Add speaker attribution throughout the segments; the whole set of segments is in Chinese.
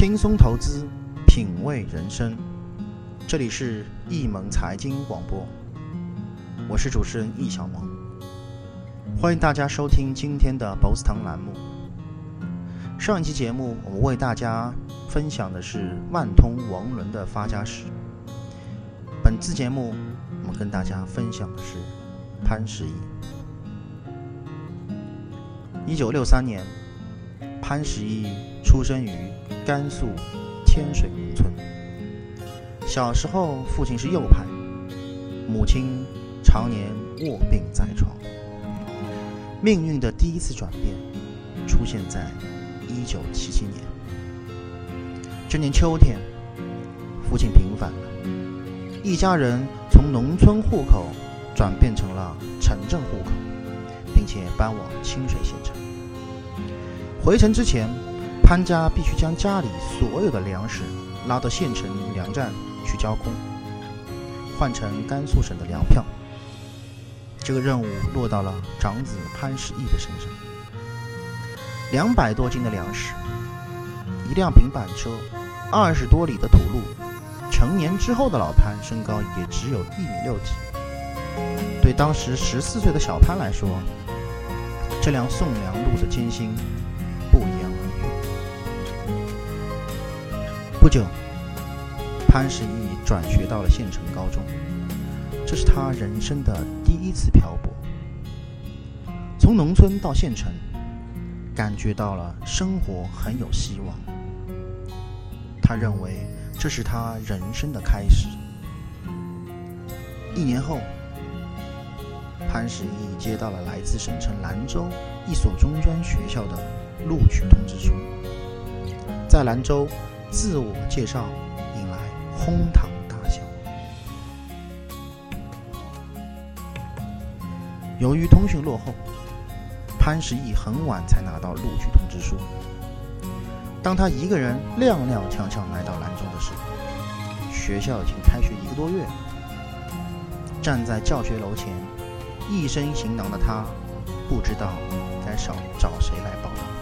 Speaker 1: 轻松投资，品味人生。这里是易盟财经广播，我是主持人易小萌，欢迎大家收听今天的 BOSS 堂栏目。上一期节目，我们为大家分享的是万通王伦的发家史。本次节目，我们跟大家分享的是潘石屹。一九六三年，潘石屹出生于甘肃天水农村。小时候，父亲是右派，母亲常年卧病在床。命运的第一次转变出现在一九七七年。这年秋天，父亲平反了，一家人从农村户口转变成了城镇户口，并且搬往清水县城。回城之前，潘家必须将家里所有的粮食拉到县城粮站。去交空，换成甘肃省的粮票。这个任务落到了长子潘石屹的身上。两百多斤的粮食，一辆平板车，二十多里的土路。成年之后的老潘身高也只有一米六几。对当时十四岁的小潘来说，这辆送粮路的艰辛不久。潘石屹转学到了县城高中，这是他人生的第一次漂泊。从农村到县城，感觉到了生活很有希望。他认为这是他人生的开始。一年后，潘石屹接到了来自省城兰州一所中专学校的录取通知书，在兰州自我介绍引来。哄堂大笑。由于通讯落后，潘石屹很晚才拿到录取通知书。当他一个人踉踉跄跄来到兰州的时候，学校已经开学一个多月。站在教学楼前，一身行囊的他，不知道该找找谁来报到。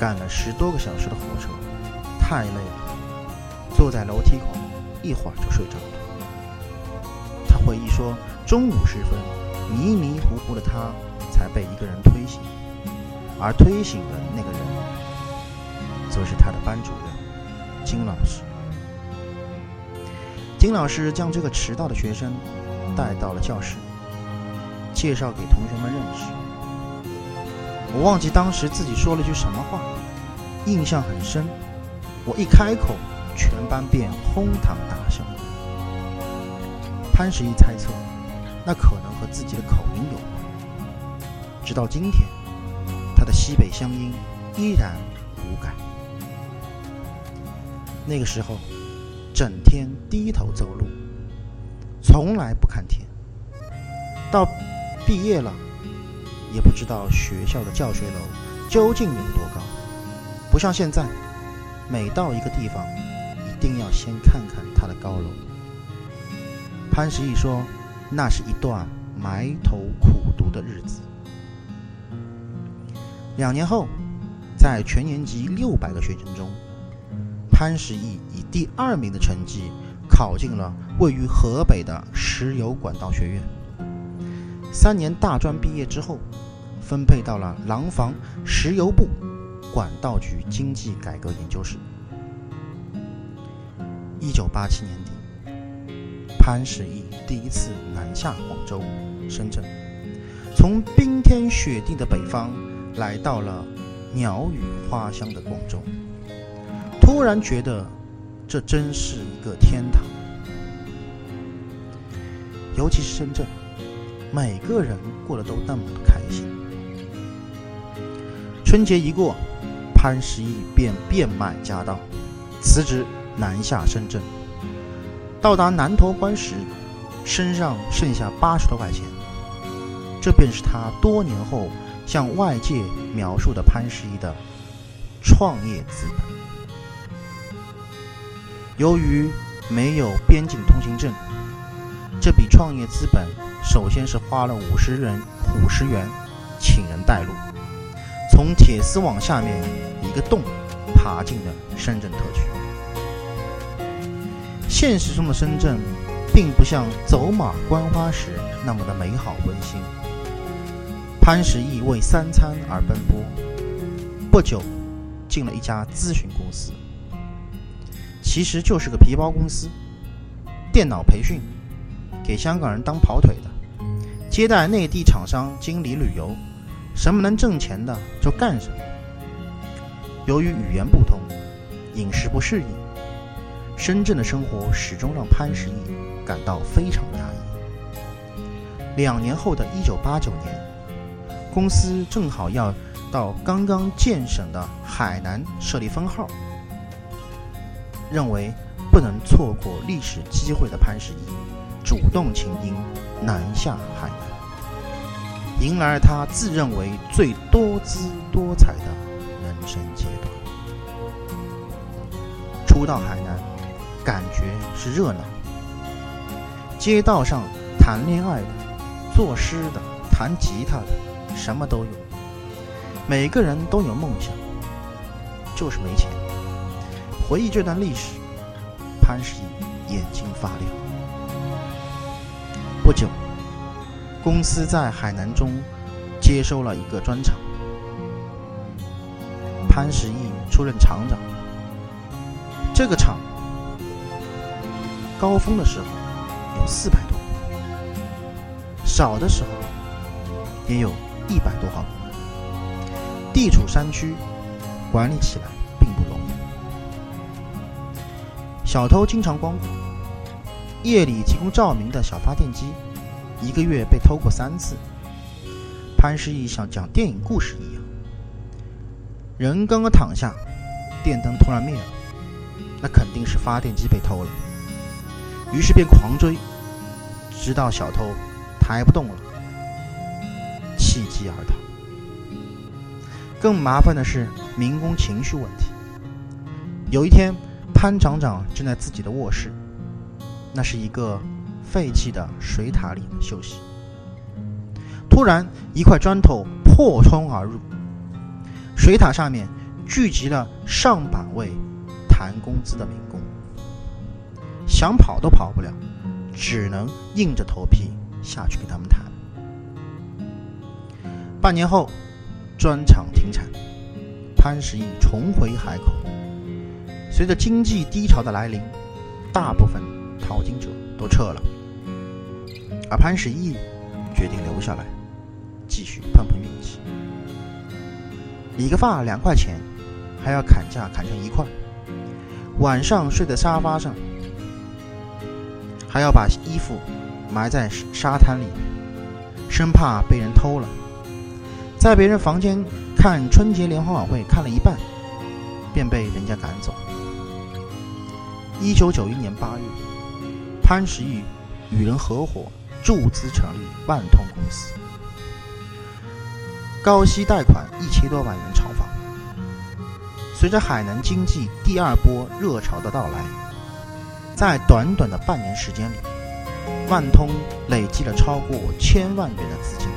Speaker 1: 赶了十多个小时的火车，太累了。坐在楼梯口，一会儿就睡着了。他回忆说，中午时分，迷迷糊糊的他才被一个人推醒，而推醒的那个人，则是他的班主任金老师。金老师将这个迟到的学生带到了教室，介绍给同学们认识。我忘记当时自己说了句什么话，印象很深。我一开口。全班便哄堂大笑。潘石屹猜测，那可能和自己的口音有关。直到今天，他的西北乡音依然无改。那个时候，整天低头走路，从来不看天。到毕业了，也不知道学校的教学楼究竟有多高。不像现在，每到一个地方。一定要先看看它的高楼。潘石屹说：“那是一段埋头苦读的日子。”两年后，在全年级六百个学生中，潘石屹以第二名的成绩考进了位于河北的石油管道学院。三年大专毕业之后，分配到了廊坊石油部管道局经济改革研究室。一九八七年底，潘石屹第一次南下广州、深圳，从冰天雪地的北方来到了鸟语花香的广州，突然觉得这真是一个天堂。尤其是深圳，每个人过得都那么的开心。春节一过，潘石屹便变卖家当，辞职。南下深圳，到达南头关时，身上剩下八十多块钱。这便是他多年后向外界描述的潘石屹的创业资本。由于没有边境通行证，这笔创业资本首先是花了五十人五十元请人带路，从铁丝网下面一个洞。爬进了深圳特区。现实中的深圳，并不像走马观花时那么的美好温馨。潘石屹为三餐而奔波，不久进了一家咨询公司，其实就是个皮包公司，电脑培训，给香港人当跑腿的，接待内地厂商经理旅游，什么能挣钱的就干什么。由于语言不通，饮食不适应，深圳的生活始终让潘石屹感到非常压抑。两年后的一九八九年。公司正好要到刚刚建省的海南设立分号，认为不能错过历史机会的潘石屹，主动请缨南下海南，迎来了他自认为最多姿多彩的人生阶段。初到海南，感觉是热闹，街道上谈恋爱的、作诗的、弹吉他的。什么都有，每个人都有梦想，就是没钱。回忆这段历史，潘石屹眼睛发亮。不久，公司在海南中接收了一个砖厂，潘石屹出任厂长。这个厂高峰的时候有四百多，少的时候也有。一百多号工人，地处山区，管理起来并不容易。小偷经常光顾，夜里提供照明的小发电机，一个月被偷过三次。潘石屹像讲电影故事一样，人刚刚躺下，电灯突然灭了，那肯定是发电机被偷了。于是便狂追，直到小偷抬不动了。弃机而逃。更麻烦的是民工情绪问题。有一天，潘厂长正在自己的卧室，那是一个废弃的水塔里休息。突然，一块砖头破窗而入，水塔上面聚集了上百位谈工资的民工，想跑都跑不了，只能硬着头皮下去跟他们谈。半年后，砖厂停产，潘石屹重回海口。随着经济低潮的来临，大部分淘金者都撤了，而潘石屹决定留下来，继续碰碰运气。理个发两块钱，还要砍价砍成一块。晚上睡在沙发上，还要把衣服埋在沙滩里，生怕被人偷了。在别人房间看春节联欢晚会，看了一半，便被人家赶走。一九九一年八月，潘石屹与人合伙注资成立万通公司，高息贷款一千多万元炒房。随着海南经济第二波热潮的到来，在短短的半年时间里，万通累积了超过千万元的资金。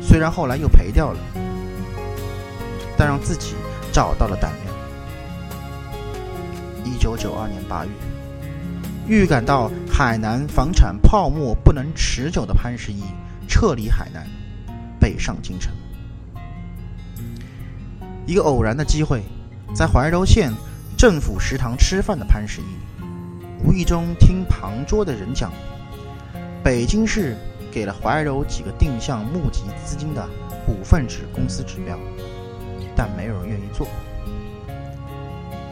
Speaker 1: 虽然后来又赔掉了，但让自己找到了胆量。一九九二年八月，预感到海南房产泡沫不能持久的潘石屹撤离海南，北上京城。一个偶然的机会，在怀柔县政府食堂吃饭的潘石屹，无意中听旁桌的人讲，北京市。给了怀柔几个定向募集资金的股份制公司指标，但没有人愿意做。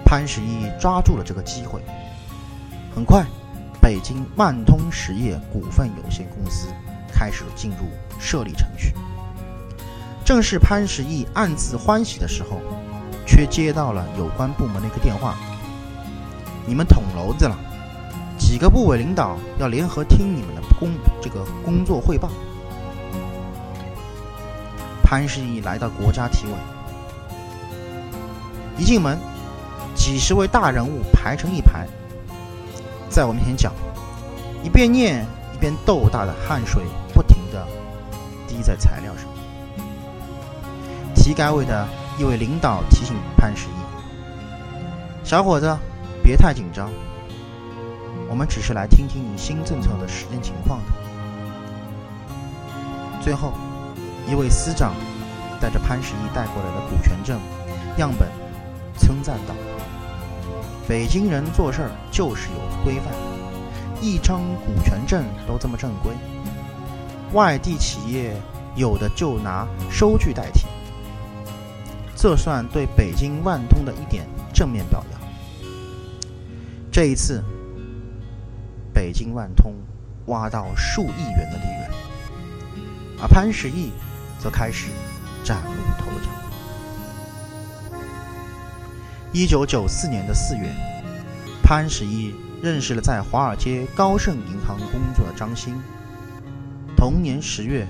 Speaker 1: 潘石屹抓住了这个机会，很快，北京万通实业股份有限公司开始进入设立程序。正是潘石屹暗自欢喜的时候，却接到了有关部门的一个电话：“你们捅娄子了。”几个部委领导要联合听你们的工这个工作汇报。潘石屹来到国家体委，一进门，几十位大人物排成一排，在我面前讲，一边念一边豆大的汗水不停的滴在材料上。体改委的一位领导提醒潘石屹。小伙子，别太紧张，我们只是来听听你新政策的实践情况的。最后，一位司长带着潘石屹带过来的股权证样本，称赞道：“北京人做事儿就是有规范，一张股权证都这么正规。外地企业有的就拿收据代替，这算对北京万通的一点正面表扬。这一次，北京万通挖到数亿元的利润。”而潘石屹则开始崭露头角。一九九四年的四月，潘石屹认识了在华尔街高盛银行工作的张欣。同年十月，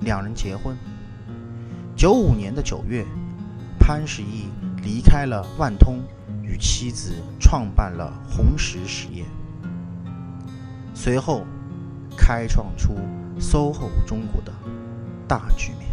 Speaker 1: 两人结婚。九五年的九月，潘石屹离开了万通，与妻子创办了红石实业。随后，开创出。SOHO 中国的大局面。